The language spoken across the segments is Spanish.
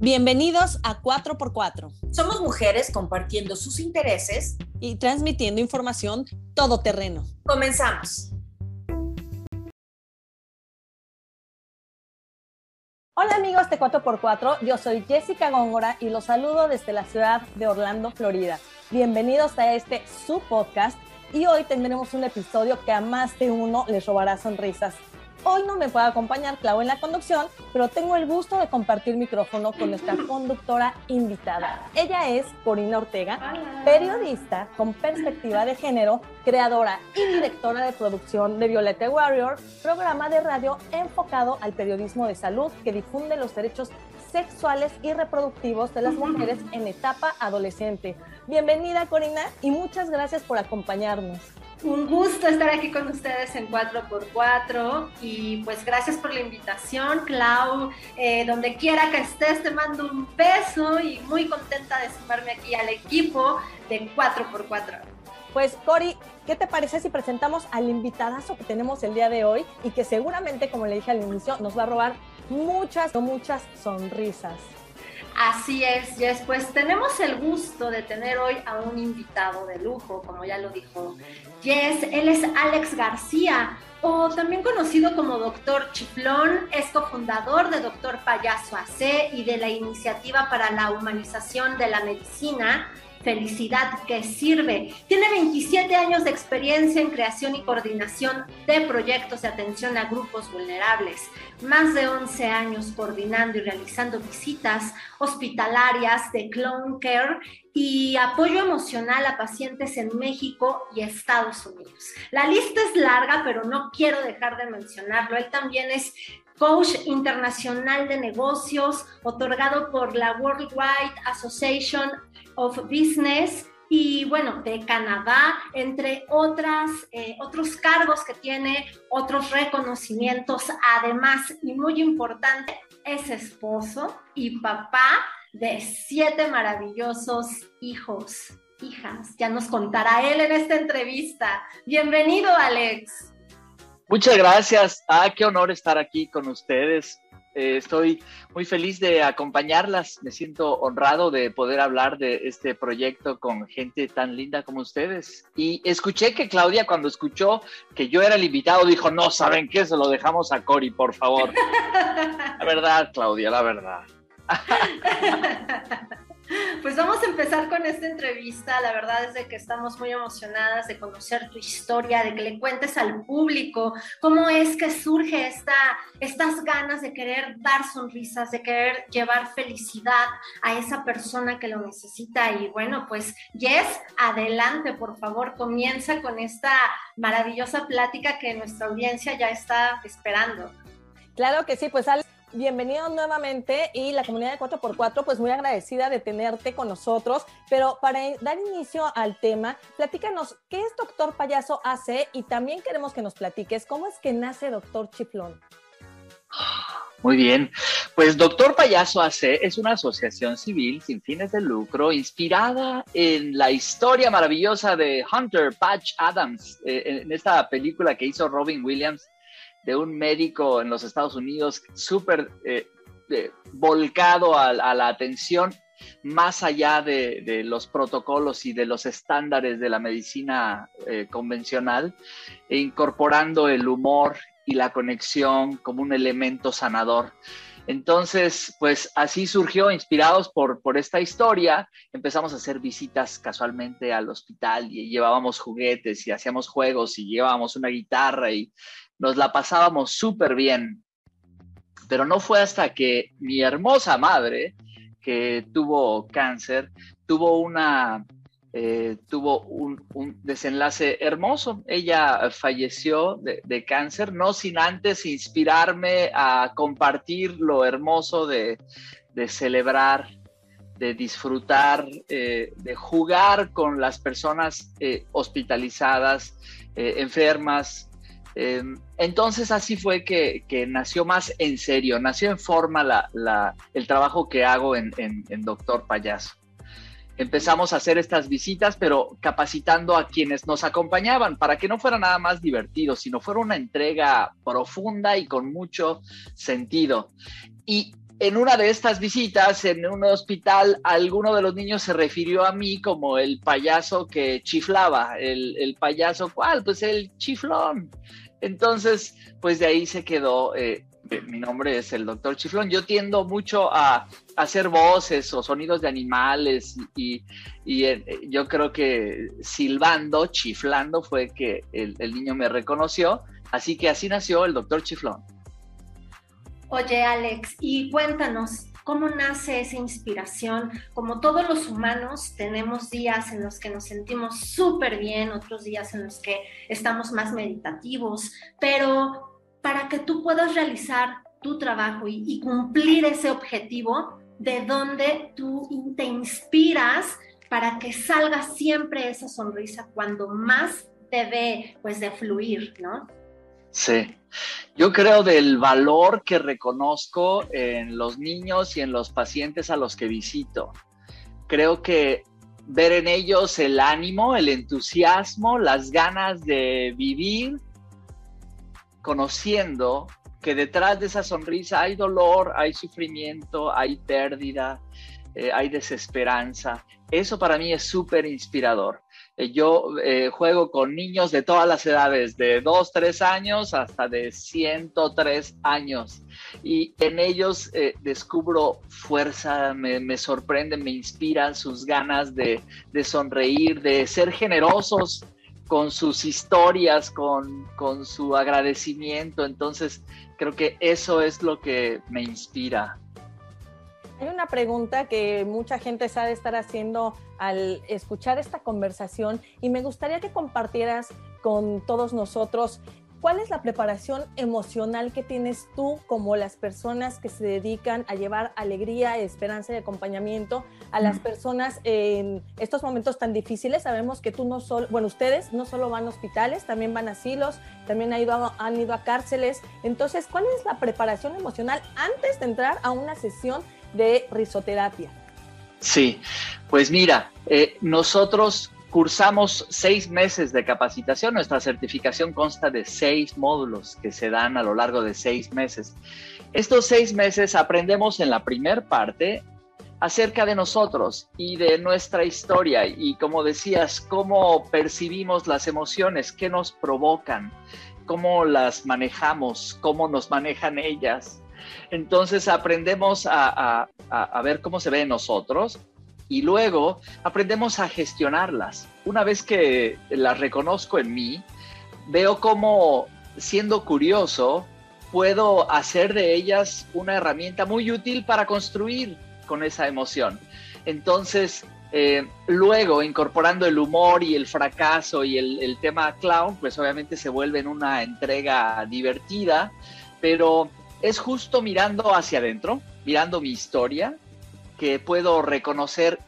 Bienvenidos a 4x4. Somos mujeres compartiendo sus intereses y transmitiendo información todoterreno. Comenzamos. Hola amigos de 4x4, yo soy Jessica Góngora y los saludo desde la ciudad de Orlando, Florida. Bienvenidos a este su podcast y hoy tendremos un episodio que a más de uno les robará sonrisas. Hoy no me puede acompañar Clau en la conducción, pero tengo el gusto de compartir micrófono con nuestra conductora invitada. Ella es Corina Ortega, periodista con perspectiva de género, creadora y directora de producción de Violeta Warrior, programa de radio enfocado al periodismo de salud que difunde los derechos sexuales y reproductivos de las mujeres en etapa adolescente. Bienvenida Corina y muchas gracias por acompañarnos. Un gusto estar aquí con ustedes en 4x4 y pues gracias por la invitación, Clau. Eh, donde quiera que estés, te mando un beso y muy contenta de sumarme aquí al equipo de 4x4. Pues Cori, ¿qué te parece si presentamos al invitadazo que tenemos el día de hoy y que seguramente, como le dije al inicio, nos va a robar muchas, muchas sonrisas? Así es, Jess. Pues tenemos el gusto de tener hoy a un invitado de lujo, como ya lo dijo Jess. Él es Alex García, o también conocido como Doctor Chiflón, es cofundador de Doctor Payaso AC y de la Iniciativa para la Humanización de la Medicina felicidad que sirve. Tiene 27 años de experiencia en creación y coordinación de proyectos de atención a grupos vulnerables, más de 11 años coordinando y realizando visitas hospitalarias de clone care y apoyo emocional a pacientes en México y Estados Unidos. La lista es larga, pero no quiero dejar de mencionarlo. Él también es coach internacional de negocios, otorgado por la Worldwide Association of Business y bueno, de Canadá, entre otras, eh, otros cargos que tiene, otros reconocimientos, además, y muy importante, es esposo y papá de siete maravillosos hijos, hijas. Ya nos contará él en esta entrevista. Bienvenido, Alex. Muchas gracias. Ah, qué honor estar aquí con ustedes. Eh, estoy muy feliz de acompañarlas. Me siento honrado de poder hablar de este proyecto con gente tan linda como ustedes. Y escuché que Claudia, cuando escuchó que yo era el invitado, dijo, no, ¿saben qué? Se lo dejamos a Cori, por favor. La verdad, Claudia, la verdad. Pues vamos a empezar con esta entrevista. La verdad es de que estamos muy emocionadas de conocer tu historia, de que le cuentes al público cómo es que surge esta, estas ganas de querer dar sonrisas, de querer llevar felicidad a esa persona que lo necesita. Y bueno, pues Jess, adelante, por favor, comienza con esta maravillosa plática que nuestra audiencia ya está esperando. Claro que sí, pues Alex bienvenido nuevamente y la comunidad de 4x4 pues muy agradecida de tenerte con nosotros, pero para dar inicio al tema, platícanos qué es Doctor Payaso AC y también queremos que nos platiques cómo es que nace Doctor Chiflón. Muy bien, pues Doctor Payaso AC es una asociación civil sin fines de lucro inspirada en la historia maravillosa de Hunter Patch Adams, eh, en esta película que hizo Robin Williams de un médico en los Estados Unidos súper eh, volcado a, la atención más allá de, los protocolos y de los estándares de la medicina eh, convencional, e incorporando el humor y la conexión como un elemento sanador. Entonces, pues así surgió, inspirados por, por esta historia, empezamos a hacer visitas casualmente al hospital y llevábamos juguetes y hacíamos juegos y llevábamos una guitarra y nos la pasábamos súper bien. Pero no fue hasta que mi hermosa madre, que tuvo cáncer, tuvo una eh, tuvo un, desenlace hermoso. Ella falleció de, cáncer, no sin antes inspirarme a compartir lo hermoso de, celebrar, de disfrutar, eh, de jugar con las personas eh, hospitalizadas, enfermas, entonces así fue que, nació más en serio, nació en forma el trabajo que hago en, Doctor Payaso. Empezamos a hacer estas visitas, pero capacitando a quienes nos acompañaban para que no fuera nada más divertido, sino fuera una entrega profunda y con mucho sentido. Y en una de estas visitas en un hospital, alguno de los niños se refirió a mí como el payaso que chiflaba. ¿El, payaso cuál? Pues el chiflón. Entonces, pues de ahí se quedó. Eh, mi nombre es el doctor Chiflón. Yo tiendo mucho a, hacer voces o sonidos de animales y, eh, yo creo que silbando, chiflando fue que el niño me reconoció. Así que así nació el doctor Chiflón. Oye, Alex, y cuéntanos, ¿cómo nace esa inspiración? Como todos los humanos, tenemos días en los que nos sentimos súper bien, otros días en los que estamos más meditativos, pero para que tú puedas realizar tu trabajo y, cumplir ese objetivo, ¿de dónde tú te inspiras para que salga siempre esa sonrisa cuando más debe pues de fluir, ¿no? Sí, yo creo del valor que reconozco en los niños y en los pacientes a los que visito. Creo que ver en ellos el ánimo, el entusiasmo, las ganas de vivir, conociendo que detrás de esa sonrisa hay dolor, hay sufrimiento, hay pérdida, eh, hay desesperanza. Eso para mí es súper inspirador. Eh, yo eh, juego con niños de todas las edades, de 2, 3 años hasta de 103 años. Y en ellos eh, descubro fuerza, me, sorprenden, me inspiran sus ganas de, sonreír, de ser generosos con sus historias, con su agradecimiento. Entonces, creo que eso es lo que me inspira. Hay una pregunta que mucha gente sabe estar haciendo al escuchar esta conversación y me gustaría que compartieras con todos nosotros cuál es la preparación emocional que tienes tú como las personas que se dedican a llevar alegría, esperanza y acompañamiento a las personas en estos momentos tan difíciles. Sabemos que tú no solo, bueno, ustedes no solo van a hospitales, también van a asilos, también han ido a, han ido a cárceles. Entonces, ¿cuál es la preparación emocional antes de entrar a una sesión de risoterapia. Sí, pues mira, eh, nosotros cursamos seis meses de capacitación. Nuestra certificación consta de seis módulos que se dan a lo largo de seis meses. Estos seis meses aprendemos en la primer parte acerca de nosotros y de nuestra historia y como decías, cómo percibimos las emociones, qué nos provocan, cómo las manejamos, cómo nos manejan ellas. Entonces aprendemos a, ver cómo se ve en nosotros y luego aprendemos a gestionarlas. Una vez que las reconozco en mí, veo cómo, siendo curioso, puedo hacer de ellas una herramienta muy útil para construir con esa emoción. Entonces, eh, luego, incorporando el humor y el fracaso y el, el, tema clown, pues obviamente se vuelve una entrega divertida, pero es justo mirando hacia adentro, mirando mi historia, que puedo reconocer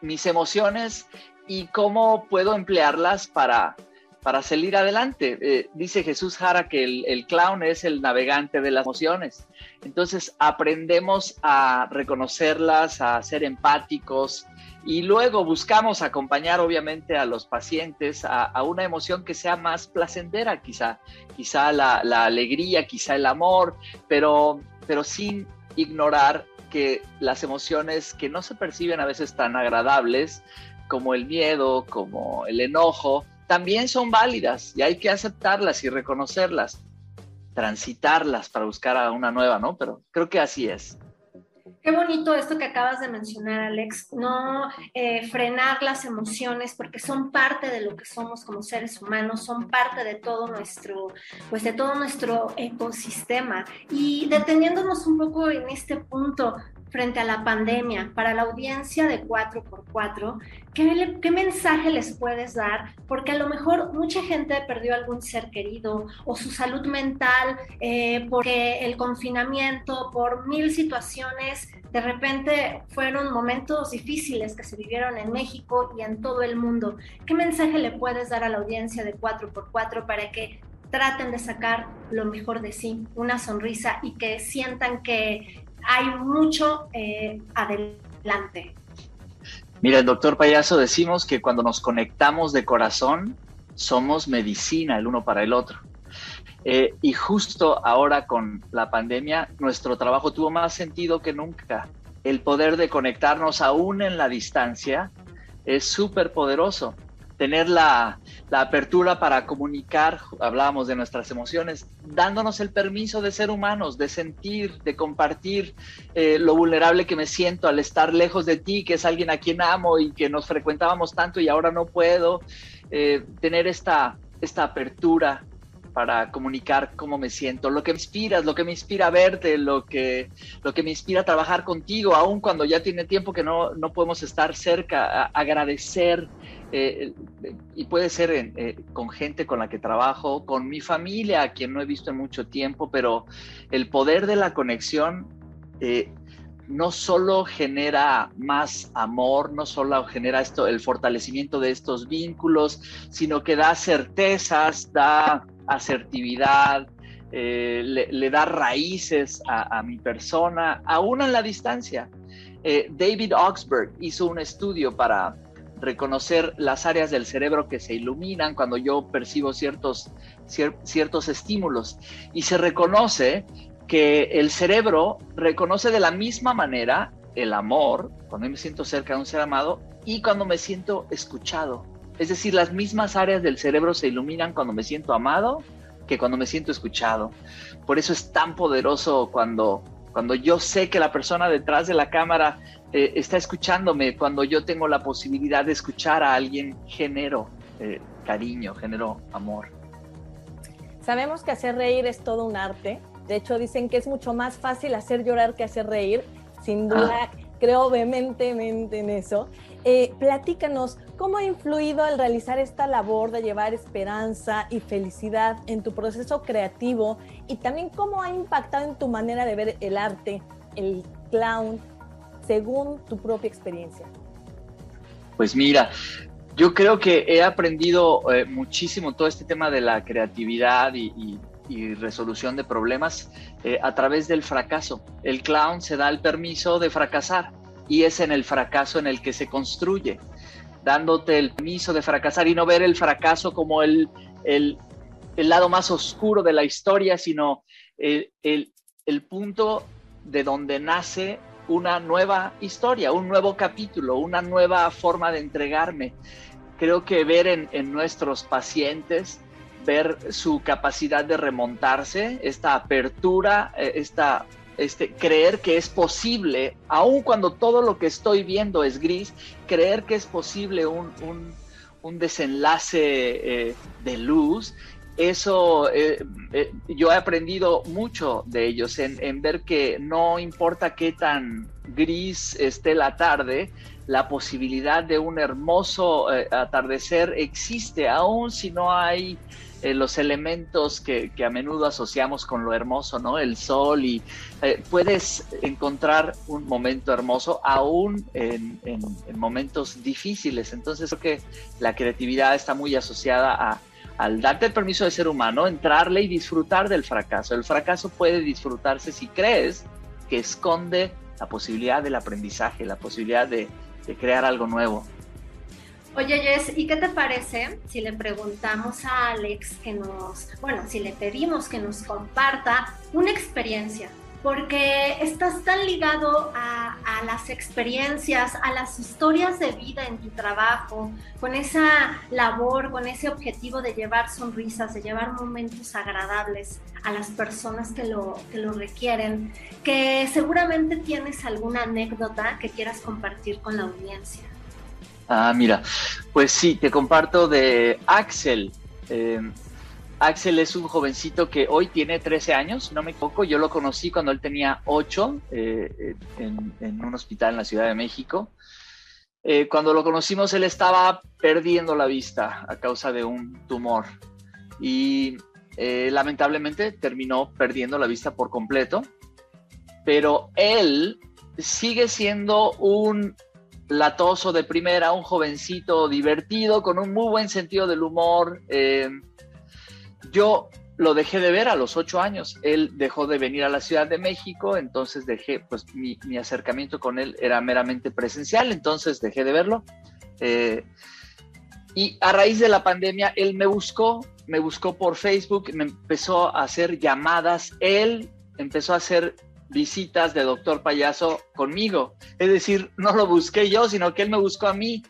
mis emociones y cómo puedo emplearlas para, para salir adelante. Eh, dice Jesús Jara que el, el, clown es el navegante de las emociones. Entonces aprendemos a reconocerlas, a ser empáticos, y luego buscamos acompañar obviamente a los pacientes a, una emoción que sea más placentera, quizá, quizá la, alegría, quizá el amor, pero, pero sin ignorar que las emociones que no se perciben a veces tan agradables, como el miedo, como el enojo, también son válidas y hay que aceptarlas y reconocerlas, transitarlas para buscar a una nueva, ¿no? Pero creo que así es. Qué bonito esto que acabas de mencionar, Alex, no eh, frenar las emociones porque son parte de lo que somos como seres humanos, son parte de todo nuestro, pues de todo nuestro ecosistema. Y deteniéndonos un poco en este punto, frente a la pandemia, para la audiencia de 4x4, ¿qué, ¿qué, mensaje les puedes dar? Porque a lo mejor mucha gente perdió algún ser querido o su salud mental, eh, porque el confinamiento, por mil situaciones, de repente fueron momentos difíciles que se vivieron en México y en todo el mundo. ¿Qué mensaje le puedes dar a la audiencia de 4x4 para que traten de sacar lo mejor de sí, una sonrisa y que sientan que hay mucho eh, adelante. Mira, el doctor Payaso decimos que cuando nos conectamos de corazón, somos medicina el uno para el otro. Eh, y justo ahora con la pandemia, nuestro trabajo tuvo más sentido que nunca. El poder de conectarnos aún en la distancia es súper poderoso tener la, apertura para comunicar, hablábamos de nuestras emociones, dándonos el permiso de ser humanos, de sentir, de compartir eh, lo vulnerable que me siento al estar lejos de ti, que es alguien a quien amo y que nos frecuentábamos tanto y ahora no puedo, eh, tener esta, esta apertura para comunicar cómo me siento, lo que me inspiras, lo que me inspira verte, lo que, lo que me inspira trabajar contigo, aun cuando ya tiene tiempo que no, no podemos estar cerca, agradecer eh, y puede ser eh, con gente con la que trabajo, con mi familia, a quien no he visto en mucho tiempo, pero el poder de la conexión eh, no solo genera más amor, no solo genera esto, el fortalecimiento de estos vínculos, sino que da certezas, da asertividad, le, da raíces a, a, mi persona, aún en la distancia. David Oxberg hizo un estudio para reconocer las áreas del cerebro que se iluminan cuando yo percibo ciertos, ciertos estímulos. Y se reconoce que el cerebro reconoce de la misma manera el amor, cuando me siento cerca de un ser amado, y cuando me siento escuchado. Es decir, las mismas áreas del cerebro se iluminan cuando me siento amado que cuando me siento escuchado. Por eso es tan poderoso cuando, cuando yo sé que la persona detrás de la cámara eh, está escuchándome cuando yo tengo la posibilidad de escuchar a alguien, genero eh, cariño, genero amor. Sabemos que hacer reír es todo un arte. De hecho, dicen que es mucho más fácil hacer llorar que hacer reír. Sin duda, ah. creo vehementemente en eso. Eh, platícanos, ¿cómo ha influido al realizar esta labor de llevar esperanza y felicidad en tu proceso creativo? Y también cómo ha impactado en tu manera de ver el arte, el clown, según tu propia experiencia? Pues mira, yo creo que he aprendido eh, muchísimo todo este tema de la creatividad y, resolución de problemas eh, a través del fracaso. El clown se da el permiso de fracasar y es en el fracaso en el que se construye, dándote el permiso de fracasar y no ver el fracaso como el, el, lado más oscuro de la historia, sino el, el punto de donde nace una nueva historia, un nuevo capítulo, una nueva forma de entregarme. Creo que ver en, nuestros pacientes, ver su capacidad de remontarse, esta apertura, eh, esta, este, creer que es posible, aun cuando todo lo que estoy viendo es gris, creer que es posible un, desenlace eh, de luz eso eh, eh, yo he aprendido mucho de ellos en, ver que no importa qué tan gris esté la tarde, la posibilidad de un hermoso eh, atardecer existe, aun si no hay los elementos que, a menudo asociamos con lo hermoso, ¿no? El sol y puedes encontrar un momento hermoso aún en, en momentos difíciles. Entonces creo que la creatividad está muy asociada al darte el permiso de ser humano, entrarle y disfrutar del fracaso. El fracaso puede disfrutarse si crees que esconde la posibilidad del aprendizaje, la posibilidad de, crear algo nuevo. Oye, Jess, ¿y qué te parece si le preguntamos a Alex que nos, bueno, si le pedimos que nos comparta una experiencia porque estás tan ligado a, las experiencias, a las historias de vida en tu trabajo, con esa labor, con ese objetivo de llevar sonrisas, de llevar momentos agradables a las personas que lo, que lo requieren, que seguramente tienes alguna anécdota que quieras compartir con la audiencia. Ah, mira, pues sí, te comparto de Axel. Eh, Axel es un jovencito que hoy tiene 13 años, no me equivoco. Yo lo conocí cuando él tenía 8 eh, en, un hospital en la Ciudad de México. Eh, cuando lo conocimos, él estaba perdiendo la vista a causa de un tumor y lamentablemente terminó perdiendo la vista por completo. Pero él sigue siendo un latoso de primera, un jovencito divertido, con un muy buen sentido del humor. Yo lo dejé de ver a los ocho años. Él dejó de venir a la Ciudad de México, entonces dejé, pues mi, acercamiento con él era meramente presencial, entonces dejé de verlo. Eh, y a raíz de la pandemia, él me buscó, me buscó por Facebook, me empezó a hacer llamadas, él empezó a hacer visitas de doctor payaso conmigo. Es decir, no lo busqué yo, sino que él me buscó a mí.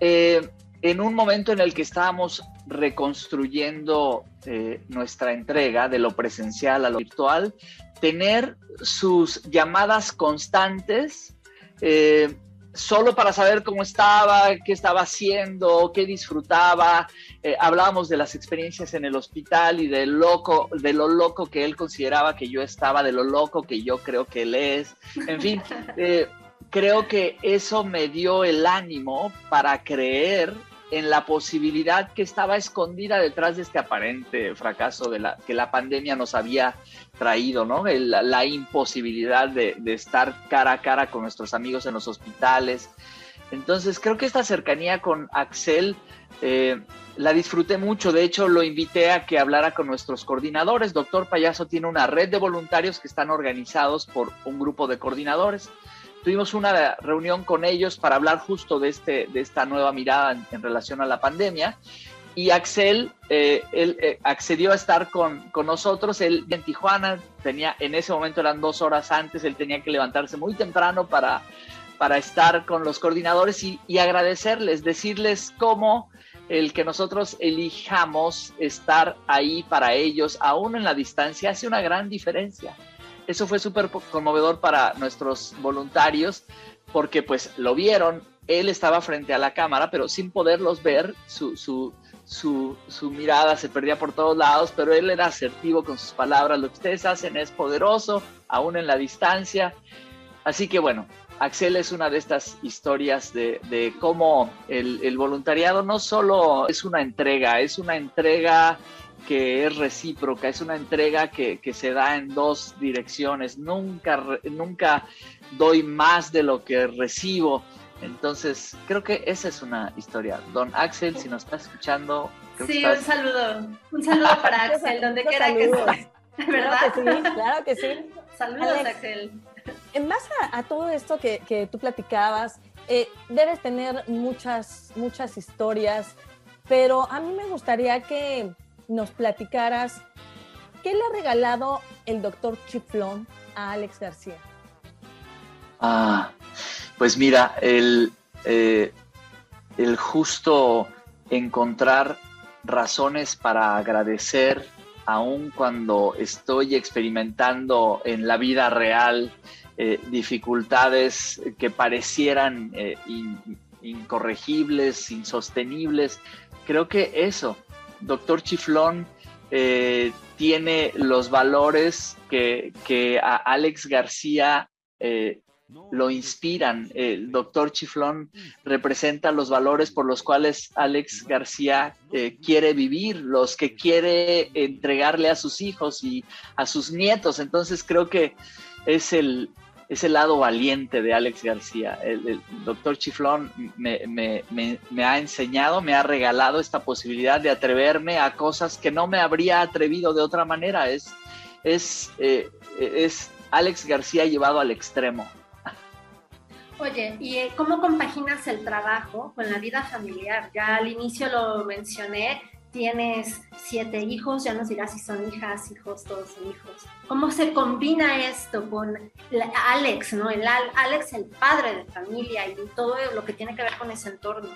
Eh, en un momento en el que estábamos reconstruyendo eh, nuestra entrega de lo presencial a lo virtual, tener sus llamadas constantes eh, solo para saber cómo estaba, qué estaba haciendo, qué disfrutaba. Eh, hablábamos de las experiencias en el hospital y de, loco, de lo loco que él consideraba que yo estaba, de lo loco que yo creo que él es. En fin, eh, creo que eso me dio el ánimo para creer en la posibilidad que estaba escondida detrás de este aparente fracaso de la, que la pandemia nos había traído, ¿no? la imposibilidad de, estar cara a cara con nuestros amigos en los hospitales. Entonces, creo que esta cercanía con Axel eh, la disfruté mucho. De hecho, lo invité a que hablara con nuestros coordinadores. Doctor Payaso tiene una red de voluntarios que están organizados por un grupo de coordinadores tuvimos una reunión con ellos para hablar justo de, este, de esta nueva mirada en, relación a la pandemia. Y Axel, eh, él eh, accedió a estar con, con, nosotros. Él en Tijuana tenía, en ese momento eran dos horas antes, él tenía que levantarse muy temprano para, para estar con los coordinadores y, y agradecerles, decirles cómo el que nosotros elijamos estar ahí para ellos, aún en la distancia, hace una gran diferencia eso fue súper conmovedor para nuestros voluntarios porque pues lo vieron, él estaba frente a la cámara, pero sin poderlos ver, su, su, su, mirada se perdía por todos lados, pero él era asertivo con sus palabras, lo que ustedes hacen es poderoso, aún en la distancia. Así que bueno, Axel es una de estas historias de, de cómo el, el, voluntariado no solo es una entrega, es una entrega que es recíproca, es una entrega que, se da en dos direcciones. Nunca, nunca doy más de lo que recibo. Entonces, creo que esa es una historia. Don Axel, si nos está escuchando. Sí, un saludo. Un saludo para Axel, donde quiera que esté. ¿Verdad? Claro que sí, claro que sí. Saludos, Axel. En base a, todo esto que, tú platicabas, eh, debes tener muchas, muchas historias, pero a mí me gustaría que nos platicaras qué le ha regalado el doctor Chiflón a Alex García. Ah, pues mira, el, eh, el justo encontrar razones para agradecer, aun cuando estoy experimentando en la vida real eh, dificultades que parecieran eh, incorregibles, insostenibles. Creo que eso, Doctor Chiflón eh, tiene los valores que, a Alex García eh, lo inspiran. El doctor Chiflón representa los valores por los cuales Alex García eh, quiere vivir, los que quiere entregarle a sus hijos y a sus nietos. Entonces creo que es el, es el lado valiente de Alex García. El, doctor Chiflón me, ha enseñado, me ha regalado esta posibilidad de atreverme a cosas que no me habría atrevido de otra manera. Es, es, eh, es Alex García llevado al extremo. Oye, ¿y eh, cómo compaginas el trabajo con la vida familiar? Ya al inicio lo mencioné, tienes siete hijos, ya nos dirás si son hijas, hijos, todos son hijos. ¿Cómo se combina esto con Alex, ¿no? El Alex, el padre de familia y todo lo que tiene que ver con ese entorno.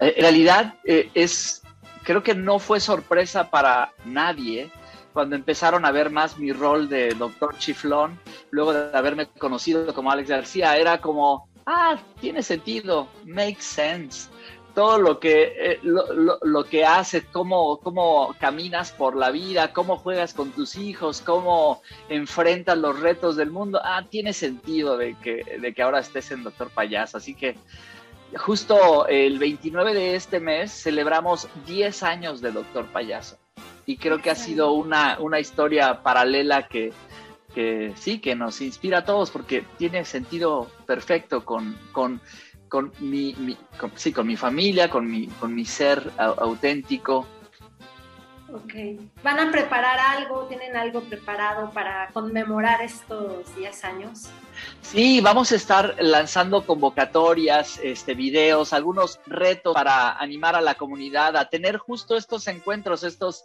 Eh, en realidad eh, es, creo que no fue sorpresa para nadie cuando empezaron a ver más mi rol de doctor chiflón, luego de haberme conocido como Alex García, era como, ah, tiene sentido, makes sense todo lo que, eh, lo, que haces, cómo, cómo caminas por la vida, cómo juegas con tus hijos, cómo enfrentas los retos del mundo, ah, tiene sentido de que, de que ahora estés en Doctor Payaso. Así que justo el 29 de este mes celebramos 10 años de Doctor Payaso. Y creo que ha sido una, una historia paralela que, que sí, que nos inspira a todos porque tiene sentido perfecto con, con con mi, con, sí, con mi familia, con mi, con mi ser auténtico. Ok. ¿Van a preparar algo? ¿Tienen algo preparado para conmemorar estos 10 años? Sí, vamos a estar lanzando convocatorias, este, videos, algunos retos para animar a la comunidad a tener justo estos encuentros, estos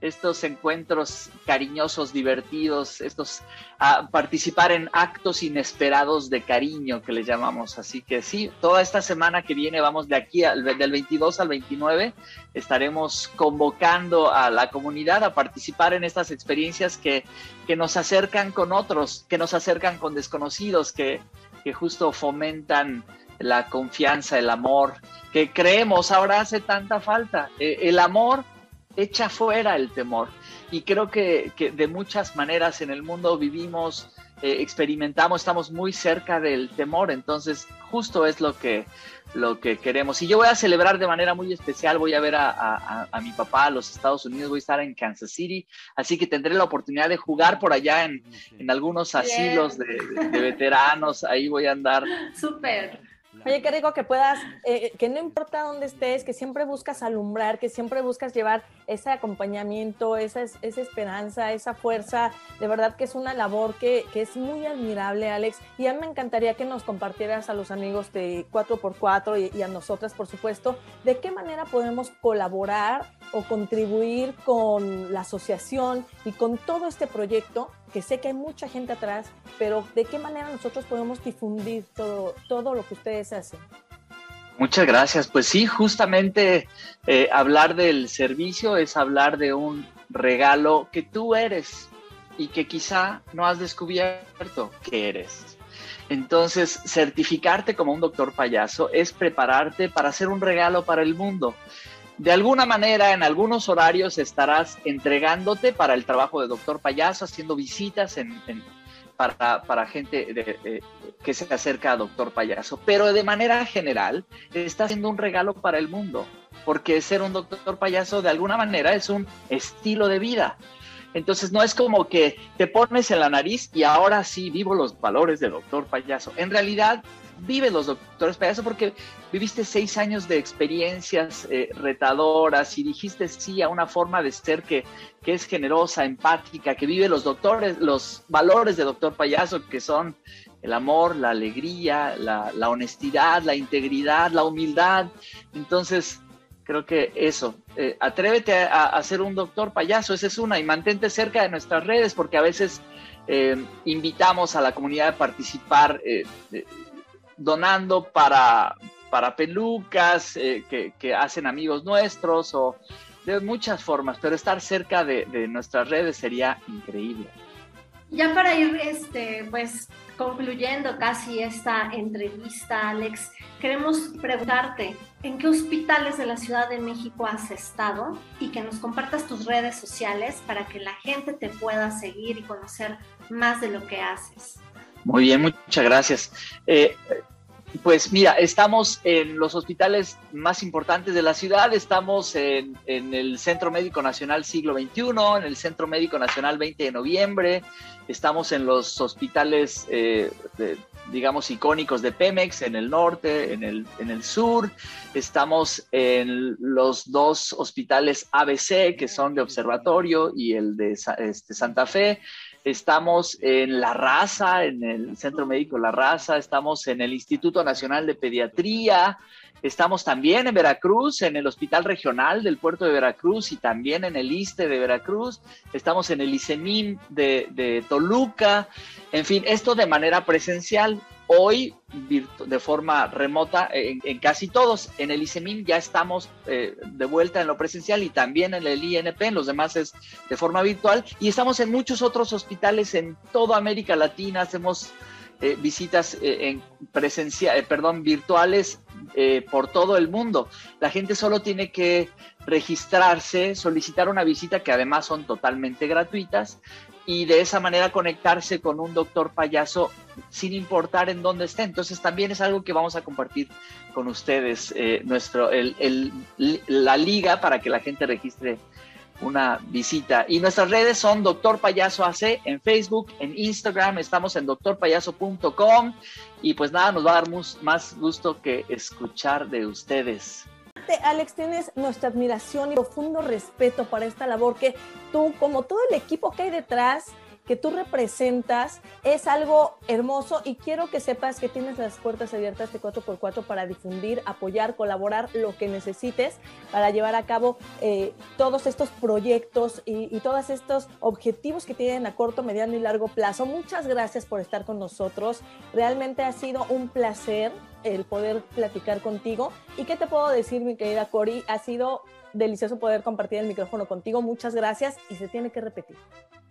estos encuentros cariñosos, divertidos, estos a participar en actos inesperados de cariño que le llamamos. Así que sí, toda esta semana que viene, vamos de aquí al, del 22 al 29, estaremos convocando a la comunidad a participar en estas experiencias que, que nos acercan con otros, que nos acercan con desconocidos, que, que justo fomentan la confianza, el amor, que creemos ahora hace tanta falta. Eh, el amor echa fuera el temor. Y creo que, de muchas maneras en el mundo vivimos, eh, experimentamos, estamos muy cerca del temor, entonces justo es lo que, lo que queremos. Y yo voy a celebrar de manera muy especial, voy a ver a, mi papá a los Estados Unidos, voy a estar en Kansas City, así que tendré la oportunidad de jugar por allá en, algunos asilos de, de, veteranos, ahí voy a andar. Súper. Oye, qué rico que puedas, eh, que no importa dónde estés, que siempre buscas alumbrar, que siempre buscas llevar ese acompañamiento, esa, esa esperanza, esa fuerza. De verdad que es una labor que, que, es muy admirable, Alex. Y a mí me encantaría que nos compartieras a los amigos de 4x4 y, y a nosotras, por supuesto, de qué manera podemos colaborar o contribuir con la asociación y con todo este proyecto que sé que hay mucha gente atrás, pero ¿de qué manera nosotros podemos difundir todo, todo lo que ustedes hacen? Muchas gracias. Pues sí, justamente eh, hablar del servicio es hablar de un regalo que tú eres y que quizá no has descubierto que eres. Entonces, certificarte como un doctor payaso es prepararte para hacer un regalo para el mundo de alguna manera en algunos horarios estarás entregándote para el trabajo de doctor payaso, haciendo visitas para, gente que se acerca a doctor payaso, pero de manera general está haciendo un regalo para el mundo, porque ser un doctor payaso de alguna manera es un estilo de vida. Entonces no es como que te pones en la nariz y ahora sí vivo los valores de doctor payaso. En realidad viven los doctores payaso porque viviste seis años de experiencias eh, retadoras y dijiste sí a una forma de ser que, que, es generosa, empática, que vive los doctores, los valores de doctor payaso, que son el amor, la alegría, la, la honestidad, la integridad, la humildad. Entonces, creo que eso, eh, atrévete a, a, ser un doctor payaso, esa es una, y mantente cerca de nuestras redes porque a veces eh, invitamos a la comunidad a participar donando para, para pelucas eh, que, hacen amigos nuestros o de muchas formas, pero estar cerca de, nuestras redes sería increíble. Ya para ir este, pues, concluyendo casi esta entrevista, Alex, queremos preguntarte, ¿en qué hospitales de la Ciudad de México has estado? Y que nos compartas tus redes sociales para que la gente te pueda seguir y conocer más de lo que haces. Muy bien, muchas gracias. Eh, pues mira, estamos en los hospitales más importantes de la ciudad, estamos en, el Centro Médico Nacional Siglo XXI, en el Centro Médico Nacional 20 de Noviembre, estamos en los hospitales, eh, digamos, icónicos de Pemex, en el norte, en el, en el sur, estamos en los dos hospitales ABC, que son de observatorio, y el de este, Santa Fe, estamos en La Raza, en el Centro Médico La Raza, estamos en el Instituto Nacional de Pediatría, estamos también en Veracruz, en el Hospital Regional del Puerto de Veracruz y también en el ISTE de Veracruz, estamos en el ICEMIN de, de Toluca, en fin, esto de manera presencial hoy de forma remota en, casi todos. En el ICEMIN ya estamos eh, de vuelta en lo presencial y también en el INP, en los demás es de forma virtual. Y estamos en muchos otros hospitales en toda América Latina, hacemos eh, visitas eh, en presencia, perdón, virtuales por todo el mundo. La gente solo tiene que registrarse, solicitar una visita que además son totalmente gratuitas y de esa manera conectarse con un doctor payaso sin importar en dónde esté. Entonces también es algo que vamos a compartir con ustedes, eh, nuestro, el, la liga para que la gente registre una visita. Y nuestras redes son Doctor Payaso AC en Facebook, en Instagram, estamos en doctorpayaso.com y pues nada, nos va a dar más gusto que escuchar de ustedes. Alex, tienes nuestra admiración y profundo respeto para esta labor que tú, como todo el equipo que hay detrás, que tú representas es algo hermoso y quiero que sepas que tienes las puertas abiertas de 4x4 para difundir, apoyar, colaborar lo que necesites para llevar a cabo eh, todos estos proyectos y, y todos estos objetivos que tienen a corto, mediano y largo plazo. Muchas gracias por estar con nosotros. Realmente ha sido un placer el poder platicar contigo. ¿Y qué te puedo decir, mi querida Cori? Ha sido delicioso poder compartir el micrófono contigo. Muchas gracias y se tiene que repetir.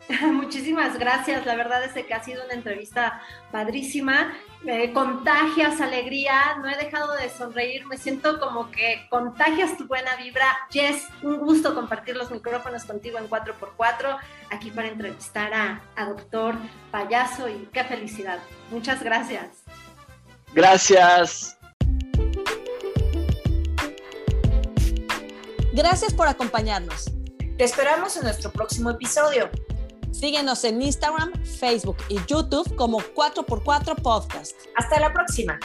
Muchísimas gracias. La verdad es que ha sido una entrevista padrísima. Me contagias alegría. No he dejado de sonreír. Me siento como que contagias tu buena vibra. Jess, un gusto compartir los micrófonos contigo en 4x4 aquí para entrevistar a, a doctor Payaso y qué felicidad. Muchas gracias. Gracias. Gracias por acompañarnos. Te esperamos en nuestro próximo episodio. Síguenos en Instagram, Facebook y YouTube como 4x4 Podcast. Hasta la próxima.